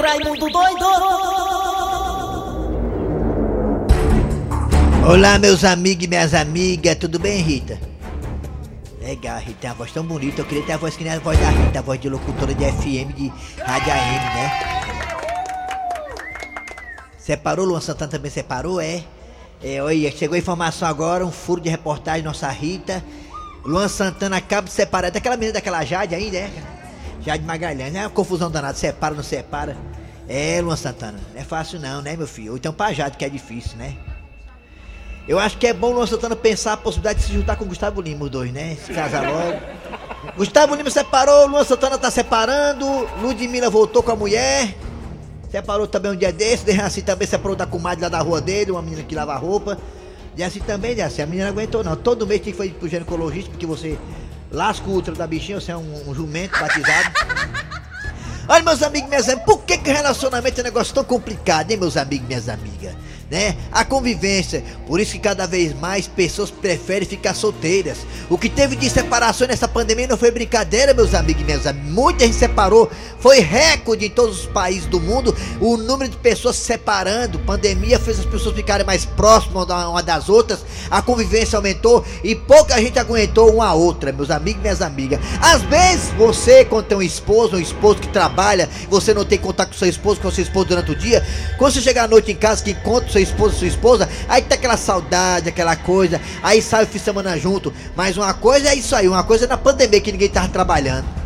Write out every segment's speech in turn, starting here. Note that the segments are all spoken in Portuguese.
Raimundo doido! Olá, meus amigos e minhas amigas, tudo bem, Rita? Legal, Rita, tem uma voz tão bonita. Eu queria ter a voz que nem a voz da Rita, a voz de locutora de FM, de rádio AM, né? Separou, Luan Santana também separou, é? É, olha, chegou a informação agora, um furo de reportagem, nossa Rita. Luan Santana acaba de separar daquela menina daquela Jade ainda, é? Jade Magalhães, é uma confusão danada, separa, não separa. É, Luan Santana, não é fácil não, né, meu filho? Ou então pra Jade, que é difícil, né? Eu acho que é bom o Luan Santana pensar a possibilidade de se juntar com o Gustavo Lima, os dois, né? Se casar logo. Gustavo Lima separou, Luan Santana tá separando, Ludmilla voltou com a mulher. Separou também um dia desse, Dejaci também separou da comadre lá da rua dele, uma menina que lava roupa. Dejaci também, Dejaci, a menina não aguentou não. Todo mês tem que ir pro ginecologista, porque você lasca o útero da bichinha, você é um, um jumento batizado. Olha, meus amigos minhas amigas, por que, que relacionamento é um negócio tão complicado, hein, meus amigos minhas amigas? Né? A convivência, por isso que cada vez mais pessoas preferem ficar solteiras. O que teve de separação nessa pandemia não foi brincadeira, meus amigos e minhas amigas. Muita gente separou, foi recorde em todos os países do mundo o número de pessoas se separando. Pandemia fez as pessoas ficarem mais próximas uma das outras, a convivência aumentou e pouca gente aguentou uma a outra, meus amigos e minhas amigas. Às vezes, você, quando tem um esposo, um esposo que trabalha, você não tem contato com seu esposo, com seu esposo durante o dia, quando você chegar à noite em casa, que encontra o seu esposo, sua esposa, aí tá aquela saudade, aquela coisa, aí sai o fim de semana junto. Mas uma coisa é isso aí, uma coisa é na pandemia que ninguém tava trabalhando.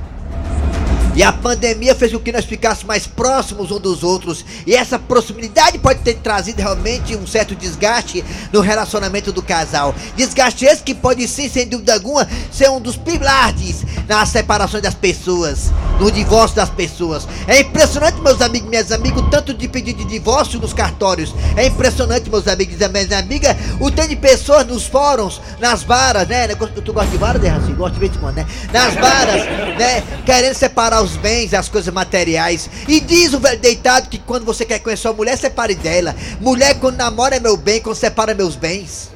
E a pandemia fez com que nós ficássemos mais próximos um dos outros. E essa proximidade pode ter trazido realmente um certo desgaste no relacionamento do casal. Desgaste esse que pode sim, sem dúvida alguma, ser um dos pilares na separação das pessoas, no divórcio das pessoas. É impressionante, meus amigos e minhas amigas, o tanto de pedido de divórcio nos cartórios. É impressionante, meus amigos e minhas amigas, o tanto de pessoas nos fóruns, nas varas, né? Tu gosta de varas, né, Raci? Gosto de vez em quando, né? Nas varas, né? Querendo separar os bens, as coisas materiais. E diz o velho deitado que quando você quer conhecer uma mulher, separe dela. Mulher, quando namora, é meu bem, quando separa, meus bens.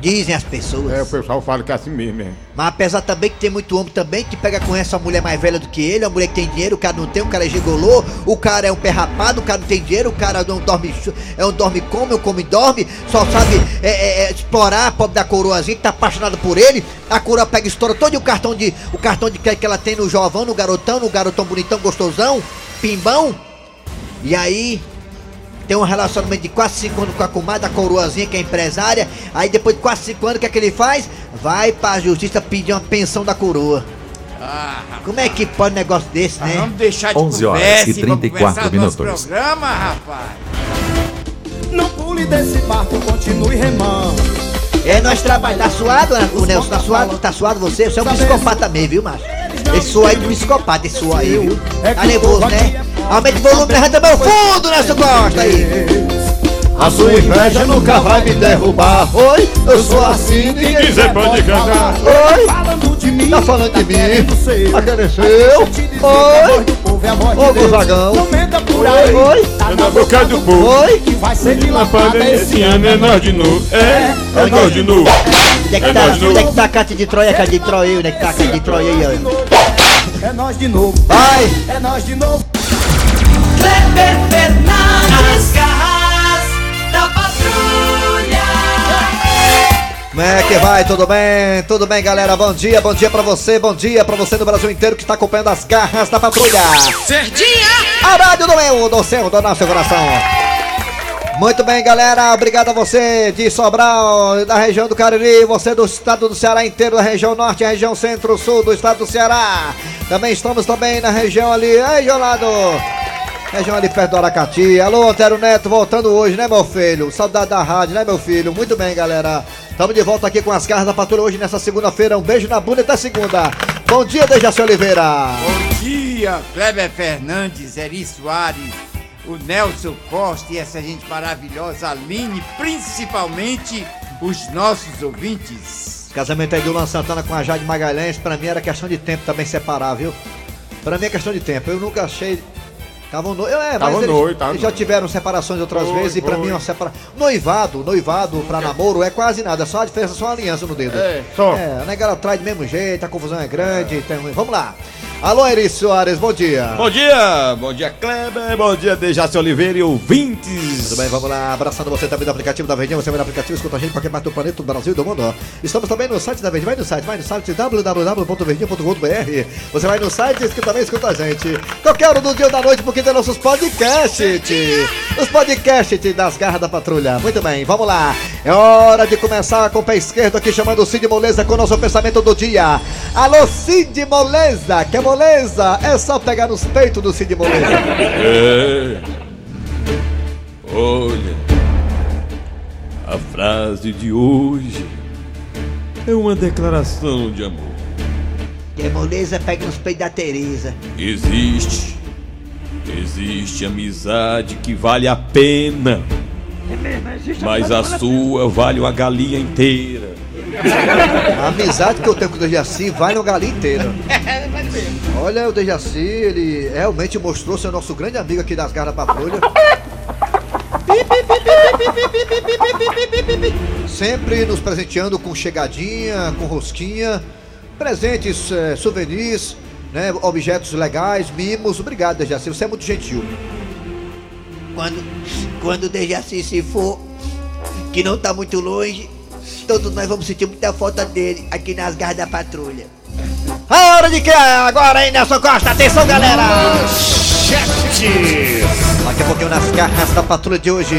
Dizem as pessoas. É, o pessoal fala que é assim mesmo, é. Mas apesar também que tem muito homem também que pega com essa mulher mais velha do que ele, a mulher que tem dinheiro, o cara não tem, o cara é gigolô, o cara é um pé rapado, o cara não tem dinheiro, o cara não dorme, é um dorme come, um come dorme, só sabe é, é, é, explorar a pobre da coroazinha que tá apaixonada por ele, a coroa pega e estoura todo o cartão de o cartão de crédito que ela tem no jovão, no garotão, no garotão bonitão, gostosão, pimbão. E aí, tem um relacionamento de quase 5 anos com a comadre, a coroazinha, que é empresária. Aí depois de quase 5 anos, o que é que ele faz? Vai pra justiça pedir uma pensão da coroa. Ah, Como é que pode um negócio desse, né? Vamos deixar de 11 horas conversa e 34 minutos. programa, rapaz. Não pule desse barco, continue remando. É, nós trabalhamos. Tá suado, né, o Nelson? Tá suado? Tá suado você? Você é um psicopata também, viu, macho? Esse suor aí de psicopata, esse suor aí, viu? Tá nervoso, né? Aumente o volume, levanta meu fundo, Nelson Costa aí. A sua inveja nunca vai me derrubar. Oi, Eu sou assim, ninguém quiser pode cantar. Oi. Falando de mim, Tá falando de mim? querendo ser. Agradeceu? Oi. Ô, Gonzagão. Aí. Oi. Tá É na boca do povo. Oi. Que vai ser dilatada pandemia esse ano é nós de novo. É, é nós de novo. Onde é que É tá, de onde é que tá a Cátia de Troia, Cátia de Troia? Onde é que tá a Cátia de Troia aí, ó? É nós de novo. Vai. É nós de novo. Kleber Fernandes, garras da patrulha. Como é que vai? Tudo bem? Tudo bem, galera? Bom dia, bom dia pra você, bom dia pra você do Brasil inteiro que está acompanhando as garras da patrulha. Cerdinha. A rádio do meu, do seu, do nosso coração. Muito bem, galera. Obrigado a você de Sobral, da região do Cariri, você do estado do Ceará inteiro, da região norte, região centro-sul do estado do Ceará. Também estamos também na região ali, ei, Jolado. Região ali perto do Aracati. Alô, Antero Neto, voltando hoje, né, meu filho? Saudade da rádio, né, meu filho? Muito bem, galera. Estamos de volta aqui com as garras da patrulha hoje nessa segunda-feira. Um beijo na bunda até segunda. Bom dia, Dejaci Oliveira. Bom dia, Kleber Fernandes, Eri Soares, o Nelson Costa e essa gente maravilhosa, Aline, principalmente os nossos ouvintes. Casamento aí do Luan Santana com a Jade Magalhães, pra mim era questão de tempo também separar, viu? Pra mim é questão de tempo. Eu nunca achei. Estavam no... Eu, é, Tavam mas eles, noivo, eles já tiveram separações outras Foi, vezes e pra foi. mim é uma separação. Noivado, noivado pra namoro é quase nada, só a diferença é só uma aliança no dedo. É, só. É, a negada traz do mesmo jeito, a confusão é grande. tem- Vamos lá. Alô, Eri Soares, bom dia. Bom dia, bom dia Kleber, bom dia Dejaci Oliveira e ouvintes. Tudo bem, vamos lá. Abraçando você também do aplicativo da Verdinha. Você vai no aplicativo, escuta a gente para qualquer parte do planeta, do Brasil e do mundo. Estamos também no site da Verdinha. Vai no site, vai no site www.verdinha.com.br. Você vai no site e também escuta a gente. Qualquer hora do dia ou da noite, porque tem nossos podcasts. Os podcasts das garras da patrulha. Muito bem, vamos lá. É hora de começar com o pé esquerdo aqui, chamando o Cid Moleza com o nosso pensamento do dia. Alô, Cid Moleza, que é moleza? É só pegar nos peitos do Cid Moleza. É. Olha, a frase de hoje é uma declaração de amor. Que moleza pega nos peitos da Tereza. Existe, existe amizade que vale a pena, mas a sua vale uma galinha inteira. A amizade que eu tenho com o Dejaci vai no galinha inteira. Olha, o Dejaci, ele realmente mostrou ser nosso grande amigo aqui das garras da patrulha. Sempre nos presenteando com chegadinha, com rosquinha, presentes, eh, souvenirs, né, objetos legais, mimos. Obrigado, Dejaci, você é muito gentil. Quando, quando o Dejaci se for, que não tá muito longe, todos nós vamos sentir muita falta dele aqui nas garras da patrulha. A hora de que agora, hein, Nelson Costa? Atenção, galera! Daqui a pouquinho nas garras da patrulha de hoje.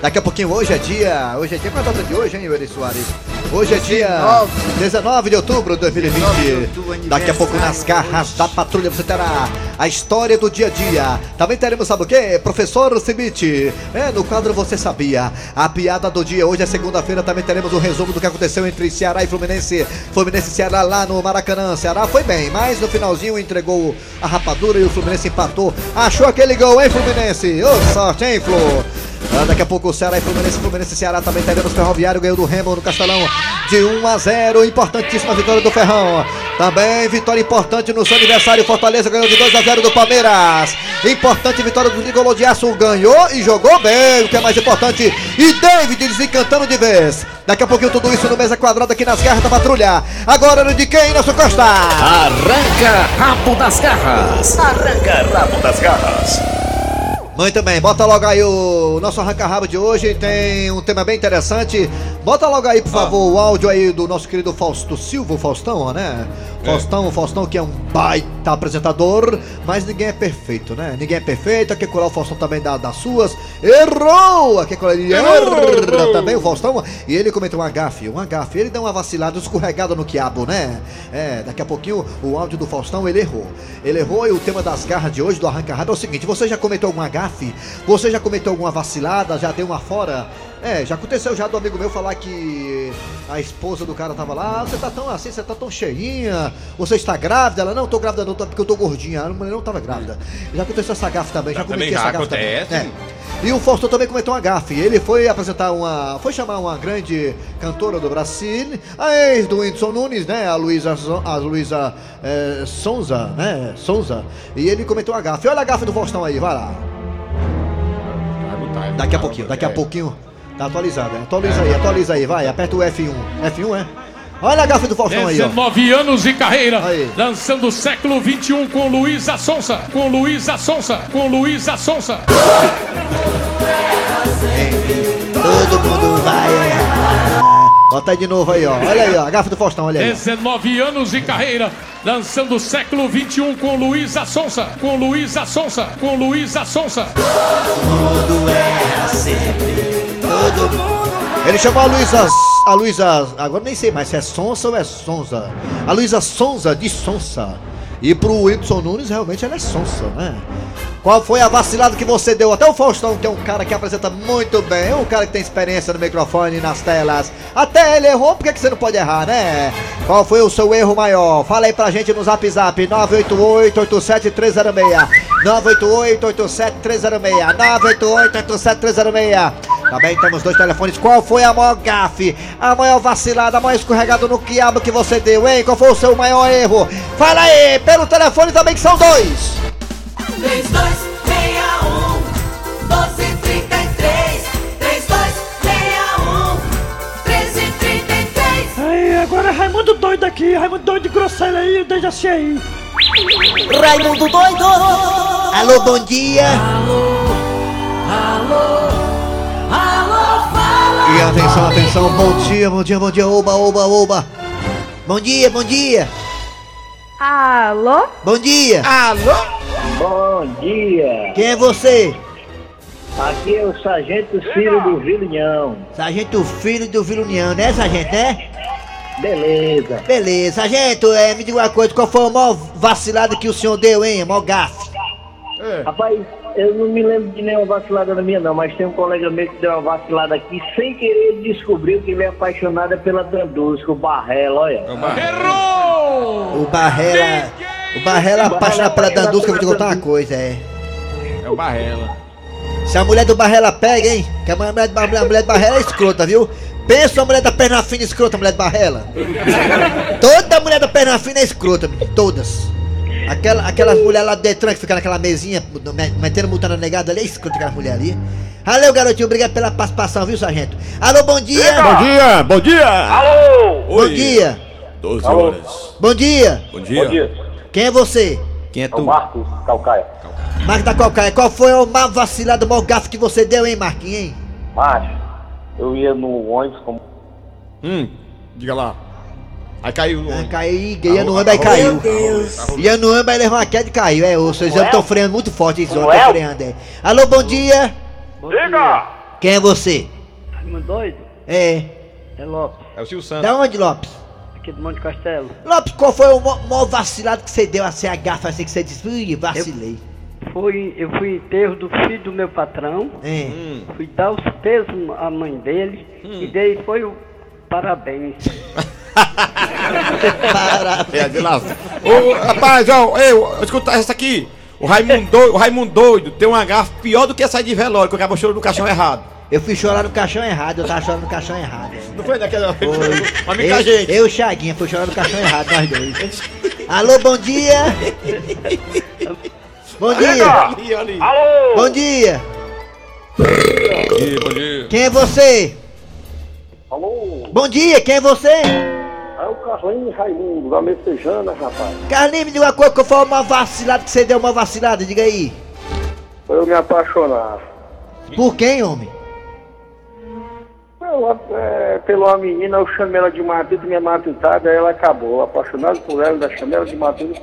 Daqui a pouquinho, hoje é dia. Hoje é dia. Qual é a data de hoje, hein, Yuri Soares? Hoje é dia 19 de outubro de 2020. Daqui a pouco nas garras da patrulha você terá a história do dia a dia. Também teremos, sabe o quê? Professor Cimite. É, no quadro Você Sabia. A piada do dia. Hoje é segunda-feira. Também teremos um resumo do que aconteceu entre Ceará e Fluminense. Fluminense e Ceará lá no Maracanã. Ceará foi bem, mas no finalzinho entregou a rapadura e o Fluminense empatou. Achou aquele gol, hein, Fluminense? Ô, sorte, hein, Flu? Ah, daqui a pouco o Ceará e Fluminense, Fluminense e Ceará também teremos Ferroviário, ganhou do Remo no Castelão de 1 a 0. Importantíssima vitória do Ferrão. Também vitória importante no seu aniversário. Fortaleza ganhou de 2 a 0 do Palmeiras. Importante vitória do Nicolò de Aço. Ganhou e jogou bem, o que é mais importante. E David desencantando de vez. Daqui a pouquinho tudo isso no Mesa Quadrada aqui nas garras da patrulha. Agora era de quem, Nelson Costa? Arranca rabo das garras. Arranca rabo das garras. Muito bem, bota logo aí o nosso arranca-rabo de hoje. Tem um tema bem interessante. Bota logo aí, por favor, o áudio aí do nosso querido Fausto Silva, Faustão, né? Faustão, o Faustão que é um baita apresentador, mas ninguém é perfeito, né? Ninguém é perfeito. Aqui colar o Faustão também dá das suas. Errou! Aqui colar ele erra também o Faustão. E ele cometeu um agafe, um agafe. Ele deu uma vacilada, escorregada no quiabo, né? É, daqui a pouquinho o áudio do Faustão ele errou. Ele errou e o tema das garras de hoje do arranca-rabo é o seguinte: você já cometeu algum agafe? Você já cometeu alguma vacilada? Já deu uma fora? É, já aconteceu já do amigo meu falar que a esposa do cara tava lá, "Ah, você tá tão assim, você tá tão cheinha, você está grávida? Ela, não, tô grávida não, tô- porque eu tô gordinha. A mulher não tava grávida. Já aconteceu essa gafe também, já Também cometi já essa gafe acontece. também. É. E o Faustão também cometeu uma gafe. Ele foi apresentar uma. Foi chamar uma grande cantora do Brasil, a ex do Whindersson Nunes, né? A Luísa a Luísa eh, Sonza, né? Sonza. E ele cometeu uma gafe. Olha a gafe do Faustão aí, vai lá. Daqui a pouquinho, daqui a pouquinho. Tá atualizado, né? Atualiza aí, atualiza aí, vai, aperta o F1. F1 é? Olha a gafe do Faustão aí, ó. 19 anos de carreira, Aí. lançando o século 21 com Luísa Sonsa, com Luísa Sonsa, com Luísa Sonsa. Todo mundo vai errar. Bota aí de novo aí, ó. Olha aí, ó. A gafe do Faustão, olha aí. ó. 19 anos de carreira, lançando o século 21 com Luísa Sonsa, com Luísa Sonsa, com Luísa Sonsa. Todo erra sempre. Todo mundo. Ele chamou a Luísa. A Luísa. Agora nem sei mais se é Sonsa ou é Sonza. A Luísa Sonza de Sonsa. E pro Whindersson Nunes, realmente ela é Sonsa, né? Qual foi a vacilada que você deu? Até o Faustão, que é um cara que apresenta muito bem, um cara que tem experiência no microfone e nas telas. Até ele errou, por que que você não pode errar, né? Qual foi o seu erro maior? Fala aí pra gente no zap zap 988-87306. 988-87306. 988-87306. Também temos dois telefones. Qual foi a maior gafe? A maior vacilada, a maior escorregada no quiabo que você deu, hein? Qual foi o seu maior erro? Fala aí, pelo telefone também que são dois. 3261 1233 3261 1333 Aí, agora é Raimundo doido aqui, Raimundo doido de grosseiro aí, deixa assim aí. Raimundo doido! Alô, bom dia. Alô, fala! E atenção, atenção, bom dia, bom dia, bom dia, oba, oba, oba. Bom dia, bom dia. Alô? Bom dia. Alô? Bom dia, Quem é você? aqui é o Sargento Ciro do Vilinhão. Sargento Filho do Vilunião, né, sargento, né? Beleza. Beleza, sargento, é, me diga uma coisa, qual foi a maior vacilada que o senhor deu, hein? A maior gafe. Rapaz, eu não me lembro de nenhuma vacilada na minha não, mas tem um colega meu que deu uma vacilada aqui sem querer ele descobriu que ele é apaixonado é pela Dandusca, o Barrela, olha. Errou! O Barrela. O Barrela apaixonado pela Dandusca, eu vou te contar uma coisa, é. É o Barrela. Se a mulher do Barrela pega, hein? Que a mulher, a mulher, a mulher do Barrela é escrota, viu? Pensa a mulher da perna fina escrota, mulher do Barrela. Toda mulher da perna fina é escrota, menino, todas. Aquela, aquelas mulheres lá do Detran que fica naquela mesinha, me- metendo multa na negada ali, é escrota aquela mulher ali. Valeu, garotinho, obrigado pela participação, viu, sargento? Alô, bom dia! Bom dia, bom dia! Alô! Bom dia! 12 horas. Bom dia! Bom dia. Bom dia. Quem é você? Quem é É o tu? Marcos Calcaia. Marcos da Calcaia, qual foi o maior vacilado, o maior gafo que você deu, hein, Marquinhos, hein? Macho, eu ia no ônibus com. Hum, diga lá. Aí caiu no Ah, ônibus. caiu, ia no âmbar e caiu. Ia no âmbar e levou uma queda e caiu. É, os seus exames estão freando muito forte, esses Como estão é? freando, é. Alô, bom dia. Diga! Quem é você? Raimundo doido? É. É Lopes, É o Silvio Santos. Da onde, Lopes? aqui do Monte Castelo. Lopes, qual foi o maior vacilado que você deu assim, a gafa assim que você disse? Ui, vacilei. Fui, eu fui em enterro do filho do meu patrão, É. fui dar os pesos à mãe dele e dei foi o parabéns. Para. É, de lá. Ô, rapaz, ó, eu, escuta essa aqui. O Raimundo, doido, o Raimundo doido tem uma gafa pior do que sair de velório, que o cara chorou no caixão errado. Eu fui chorar no caixão errado, eu tava chorando no caixão errado. Não foi daquela. Foi. Amiga eu, gente. eu e o Chaguinha, fui chorar no caixão errado, nós dois. Alô, bom dia. Bom dia. Ali, ali. Alô! Bom dia. Bom dia, bom dia. Quem é você? Alô! Bom dia, quem é você? É o Carlinhos Raimundo, da Messejana, rapaz. Carlinhos, me diga uma coisa, qual foi uma vacilada que você deu uma vacilada? Diga aí. Foi eu me apaixonar. Por quem, homem? Eu, é, pela menina, eu chamei ela de matuta, minha matutada, aí ela acabou. Apaixonado por ela, ainda chamei ela de matuta.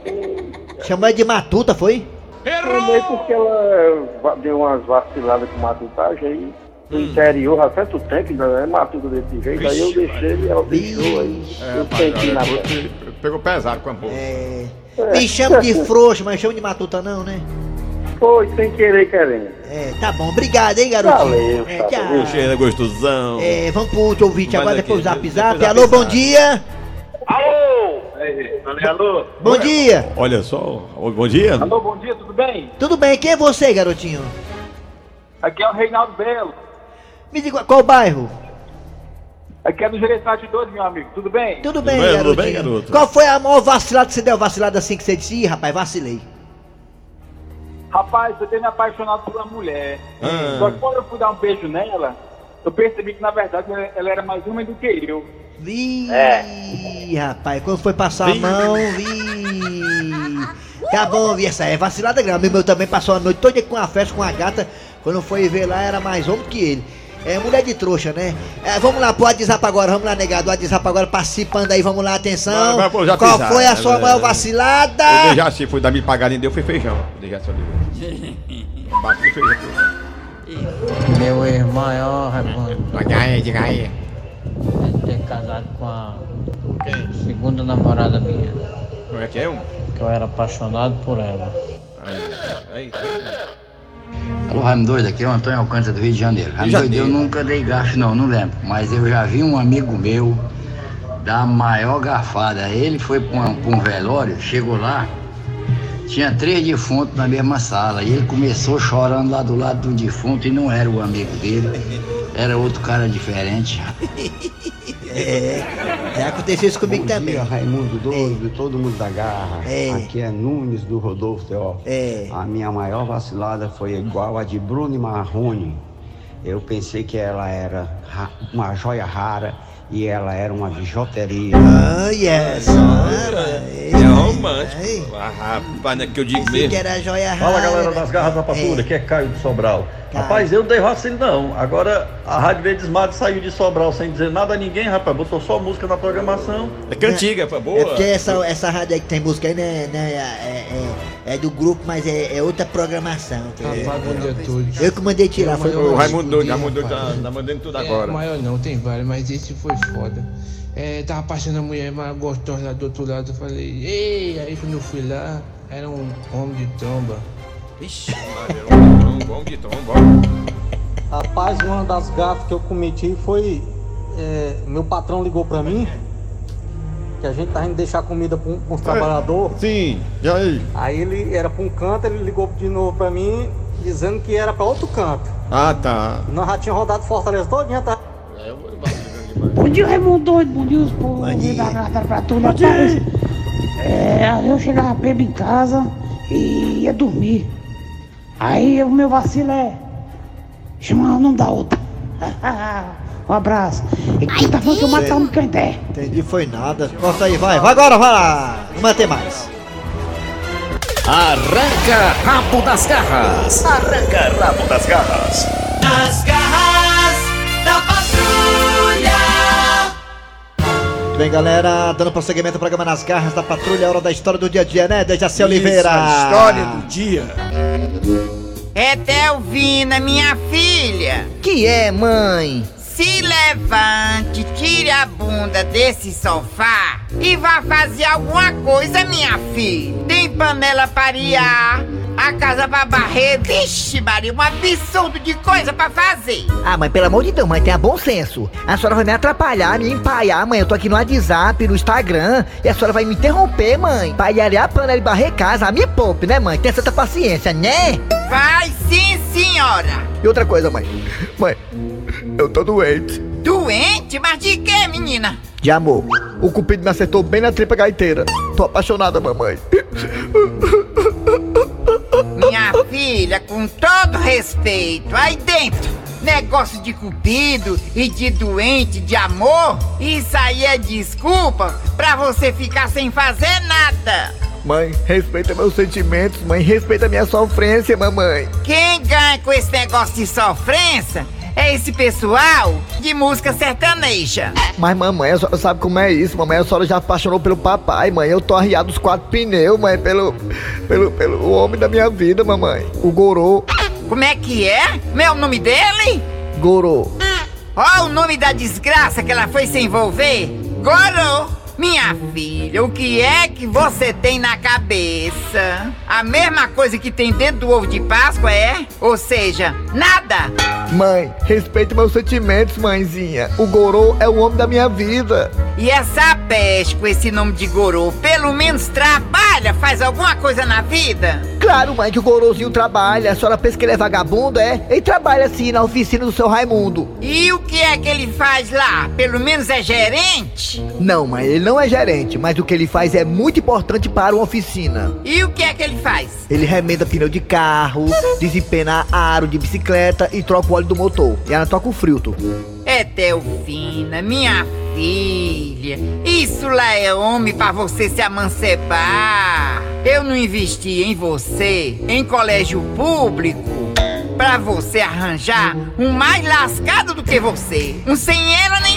Chamou ela de matuta, foi? Chamei porque ela deu umas vaciladas com matutagem aí. No interior, há tanto tempo, ainda é matuta desse jeito. Aí eu deixei e ela deixou aí. É, eu senti na você pegou pesado com a porra. É. Me chama de frouxo, mas chama de matuta não, né? Foi, sem querer, querendo. É, tá bom. Obrigado, hein, garotinho. Valeu, é, tchau. Cheira gostosão. É, vamos pro outro ouvinte agora, depois o zap zap. Alô, bom dia. Alô! Alô? Bom dia. Olha só, bom dia. Alô, bom dia, tudo bem? Tudo bem, quem é você, garotinho? Aqui é o Reinaldo Belo. Me diga qual bairro? Aqui é do Gereçate 12, meu amigo, tudo bem? Tudo bem, bem, tudo garotinho. bem, garoto? Qual foi a maior vacilada que você deu? Vacilada assim que você disse? Ih, rapaz, vacilei. Rapaz, eu tenho me apaixonado por uma mulher. Ah. Só que quando eu fui dar um beijo nela, eu percebi que na verdade ela- era mais homem do que eu. Vi, rapaz, quando foi passar a mão, vi. Tá bom, vi essa é vacilada grande. Meu também passou a noite toda com a festa com a gata. Quando foi ver lá, era mais homem que ele. É mulher de trouxa, né? É, vamos lá pro WhatsApp agora, vamos lá, negado. WhatsApp agora participando aí, vamos lá, atenção. Pro Zap Qual Zap, foi a né, sua né, maior né. vacilada? O Dejaci foi dar me pagar nem deu, foi feijão. Oliveira. Bate de feijão. Meu irmão maior, Raimundo, Diga aí, diga aí. é ter casado com a segunda namorada minha, Como é que é um? que eu era apaixonado por ela. Aí, aí. Alô, Raimundo Doido, aqui é o Antônio Alcântara do Rio de Janeiro. Raimundo Doido, eu nunca dei gasto não, não lembro. Mas eu já vi um amigo meu dar a maior garfada. Ele foi para um, um velório, chegou lá, tinha três defuntos na mesma sala. E ele começou chorando lá do lado do defunto e não era o amigo dele, era outro cara diferente. É, é, aconteceu isso comigo Bom também. dia, Raimundo Doido, todo mundo da garra. É. Aqui é Nunes do Rodolfo Teó. É. A minha maior vacilada foi igual a de Bruno Marrone. Eu pensei que ela era ra- uma joia rara e ela era uma bijuteria. Olha só, É romântico. Ah, rapaz, não é que eu digo que mesmo. era joia Fala rara. galera das garras da patrulha, que é Caio de Sobral. Rapaz, eu não dei vacilo não. Agora a Rádio Verdes Mares saiu de Sobral sem dizer nada a ninguém, rapaz. Botou só música na programação. É cantiga, pá, boa. É porque essa, essa rádio aí que tem música aí, né, né, é, é, é do grupo, mas é, é outra programação. todos. Eu que mandei tirar, foi O Raimundo doido, Raimundo doido tá, tá mandando tudo É, agora. maior não, tem vários, mas esse foi foda. É, tava passando a mulher mais gostosa lá do outro lado, eu falei, ei, aí quando eu fui lá, era um homem de tromba. Vixe, Maria, bom, bom de tom, bom. Rapaz, uma das gafas que eu cometi foi. é, meu patrão ligou pra mim. Que a gente tá indo deixar comida pra, um, uns trabalhadores. Sim, e aí? Aí ele era pra um canto, ele ligou de novo pra mim, dizendo que era pra outro canto. Ah, tá. Nós já tínhamos rodado Fortaleza todinha, tá? Bom dia, Raimundo doido, bom dia, os povos da Grada pra tudo, rapaz. É, eu chegava bebo em casa e ia dormir. Aí o meu vacilo é chamar o nome da outra. um abraço. E quem tá falando que eu matar um canté? Entendi, foi nada. Corta aí, vai. Vai agora, vai lá. Não vai ter mais. Arranca rabo das garras. Arranca rabo das garras. Nas garras da patrulha. Muito bem, galera. Dando prosseguimento ao programa Nas Garras da Patrulha. Hora da história do dia a dia, né? Dejaci Oliveira. a história do dia. É Delvina, minha filha. Que é, mãe? Se levante, tire a bunda desse sofá e vá fazer alguma coisa, minha filha. Tem panela para a casa pra barrer. Vixe, Maria, um absurdo de coisa pra fazer. Ah, mãe, pelo amor de Deus, mãe, tenha bom senso. A senhora vai me atrapalhar, me empaiar, mãe. Eu tô aqui no WhatsApp, no Instagram, e a senhora vai me interromper, mãe. Pra ir arear a panela e barrer casa. Me poupe, né, mãe? Tenha certa paciência, né? Vai sim, senhora. E outra coisa, mãe. Mãe, eu tô doente. Doente? Mas de quê, menina? De amor. O cupido me acertou bem na tripa gaiteira. Tô apaixonada, mamãe. Minha filha, com todo respeito, aí dentro, negócio de cupido e de doente de amor, isso aí é desculpa pra você ficar sem fazer nada. Mãe, respeita meus sentimentos, mãe. Respeita minha sofrência, mamãe. Quem ganha com esse negócio de sofrência é esse pessoal de música sertaneja. Mas, mamãe, a senhora sabe como é isso, mamãe. A senhora já apaixonou pelo papai, mãe. Eu tô arriado os quatro pneus, mãe, pelo. pelo. pelo homem da minha vida, mamãe. O Gorô. Como é que é? Como é o nome dele? Gorô. Ó o nome da desgraça que ela foi se envolver. Gorô. Minha filha, o que é que você tem na cabeça? A mesma coisa que tem dentro do ovo de Páscoa é? Ou seja, nada. Mãe, respeita meus sentimentos, mãezinha. O Gorô é o homem da minha vida. E essa peste com esse nome de Gorô, pelo menos trabalha, faz alguma coisa na vida? Claro, mãe, que o Gorozinho trabalha. A senhora pensa que ele é vagabundo, é? Ele trabalha sim na oficina do seu Raimundo. E o que é que ele faz lá? Pelo menos é gerente? Não, mãe, ele não é gerente, mas o que ele faz é muito importante para uma oficina. E o que é que ele faz? Ele remenda pneu de carro, desempena aro de bicicleta e troca o óleo do motor. E ela troca o filtro. É Delfina, minha filha. Isso lá é homem pra você se amancebar. Eu não investi em você em colégio público pra você arranjar um mais lascado do que você. Um sem ela nem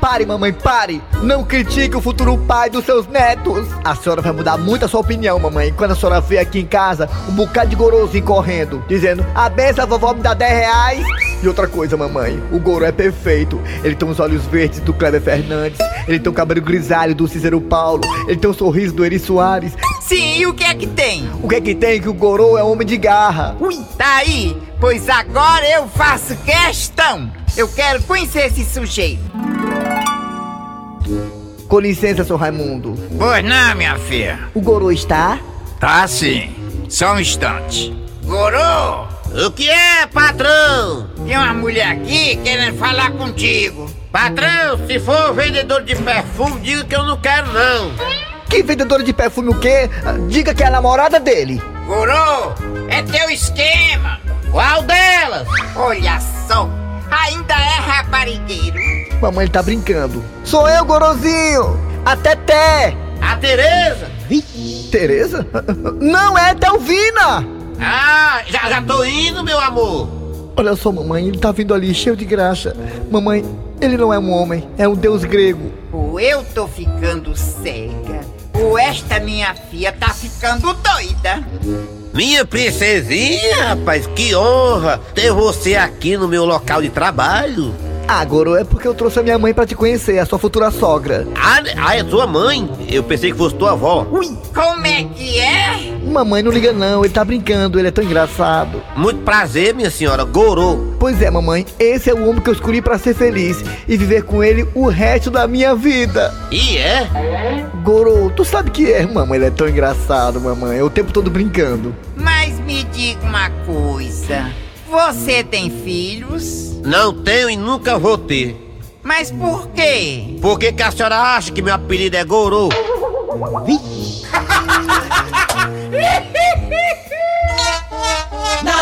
Pare, mamãe, pare! Não critique o futuro pai dos seus netos! A senhora vai mudar muito a sua opinião, mamãe, quando a senhora vê aqui em casa um bocado de gorozinho correndo, dizendo: A benção, vovó me dá 10 reais. E outra coisa, mamãe, o Goro é perfeito. Ele tem os olhos verdes do Kleber Fernandes, ele tem o cabelo grisalho do Cícero Paulo, ele tem o sorriso do Eri Soares. Sim, e o que é que tem? O que é que tem? Que o Goro é homem de garra. Ui, tá aí. Pois agora eu faço questão. Eu quero conhecer esse sujeito. Com licença, seu Raimundo. Pois não, minha filha. O Goro está? Tá sim. Só um instante. Gorô! O que é, patrão? Tem uma mulher aqui querendo falar contigo. Patrão, se for vendedor de perfume, diga que eu não quero não. Que vendedora de perfume o quê? Ah, Diga que é a namorada dele. Gorô, é teu esquema. Qual delas? Olha só, ainda é raparigueiro. Mamãe tá brincando. Sou eu, Gorozinho! A Teté! A Tereza? Tereza? Não é Telvina! Ah, já, já tô indo, meu amor. Olha só, mamãe, ele tá vindo ali cheio de graxa. Mamãe, ele não é um homem, é um deus grego. Ou eu tô ficando cega, ou esta minha filha tá ficando doida. Minha princesinha, rapaz, que honra ter você aqui no meu local de trabalho. Ah, Goro, é porque eu trouxe a minha mãe pra te conhecer, a sua futura sogra. Ah, ah, é sua mãe? Eu pensei que fosse tua avó. Ui! Como é que é? Mamãe, não liga não, ele tá brincando, ele é tão engraçado. Muito prazer, minha senhora, Gorô. Pois é, mamãe, esse é o homem que eu escolhi pra ser feliz e viver com ele o resto da minha vida. E é? Goro, tu sabe que é, mamãe, ele é tão engraçado, mamãe, é o tempo todo brincando. Mas me diga uma coisa. Você tem filhos? Não tenho e nunca vou ter. Mas por quê? Por que, que a senhora acha que meu apelido é Gorô?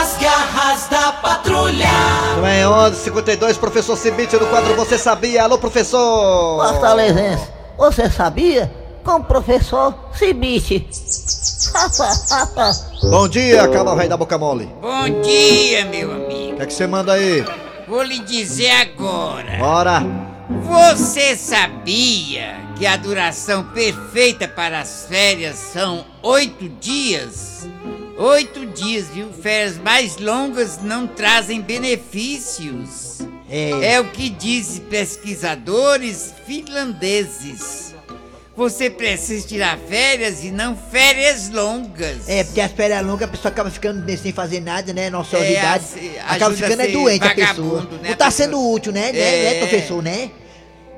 Nas garras da patrulha. Também 11:52 professor Cibite no quadro Você Sabia? Alô, professor! Fortalezense, você sabia? Com o professor Cibite. Bom dia, cavalo rei da boca mole. Bom dia, meu amigo. O que é que você manda aí? Vou lhe dizer agora. Bora! Você sabia que a duração perfeita para as férias são oito dias? Oito dias, viu? Férias mais longas não trazem benefícios. É. É o que dizem pesquisadores finlandeses. Você precisa tirar férias e não férias longas. É, porque as férias longas a pessoa acaba ficando sem fazer nada, né? Nossa É, idade. Acaba ficando é doente a pessoa. né, Não tá pessoa- sendo útil, né? né, É. né, professor, né?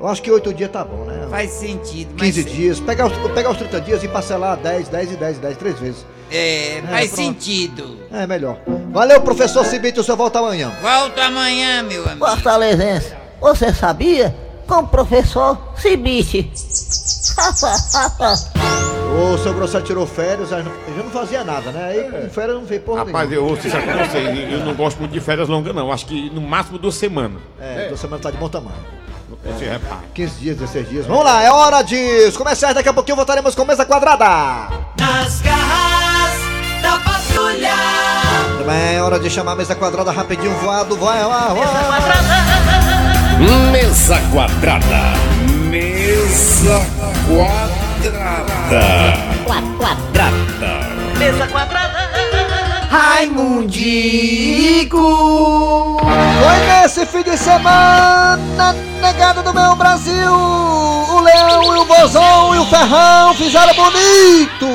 Eu acho que oito dias tá bom, né? Faz sentido, mas 15 dias. Pegar os, pegar os 30 dias e parcelar 10, 10 e 10 e 10, três vezes. é, faz pronto. sentido. É melhor. Valeu, professor Cibite, o senhor volta amanhã. Volto amanhã, meu amigo. Fortalezense, você sabia? Com o professor Cibite. O seu Grosselho tirou férias, já não, já não fazia nada, né? Aí com férias não fez porra Rapaz, nenhuma. eu ser sincero com você, eu não gosto muito de férias longas, não. Acho que no máximo duas semanas. É, então semana tá de bom tamanho. Você repara. 15 dias, 16 dias. Vamos lá, é hora de começar. Daqui a pouquinho voltaremos com mesa quadrada. Nas garras da patrulha. Também é hora de chamar a mesa quadrada rapidinho voado. Vai lá, vai. Mesa quadrada. Mesa quadrada. Quadrada. Mesa quadrada. Raimundico! Foi nesse fim de semana, negada do meu Brasil. O Leão e o Vozão e o Ferrão fizeram bonito.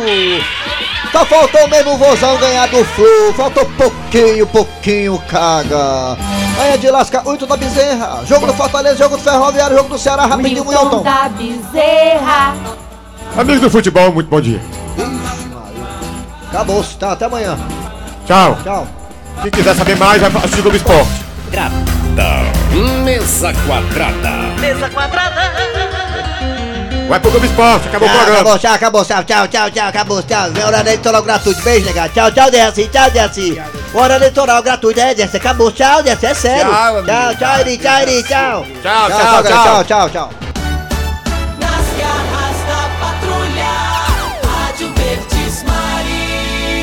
Só faltou mesmo o Vozão ganhar do Flu. Faltou pouquinho, pouquinho, caga. Aí é de lasca 8 da Bezerra. Jogo do Fortaleza, jogo do Ferroviário, jogo do Ceará, rapidinho, Wilton. da Bezerra. Amigos do futebol, muito bom dia. Acabou, tá, até amanhã. Tchau. Tchau. Quem quiser saber mais, vai assistir o Globo Esporte. Mesa quadrada. Mesa quadrada. Vai pro Globo Esporte, acabou o Tchau, programa. acabou, tchau, acabou, tchau, tchau, tchau, tchau, acabou, tchau. Vem hora eleitoral gratuito, beijo, negado. Tchau, tchau, Desi, tchau, Desi. Hora eleitoral gratuito, é, Desi, acabou, tchau, Desi, é sério. Tchau. Tchau, tchau, Eri, tchau, tchau. Tchau, Tchau, tchau, tchau, tchau, tchau.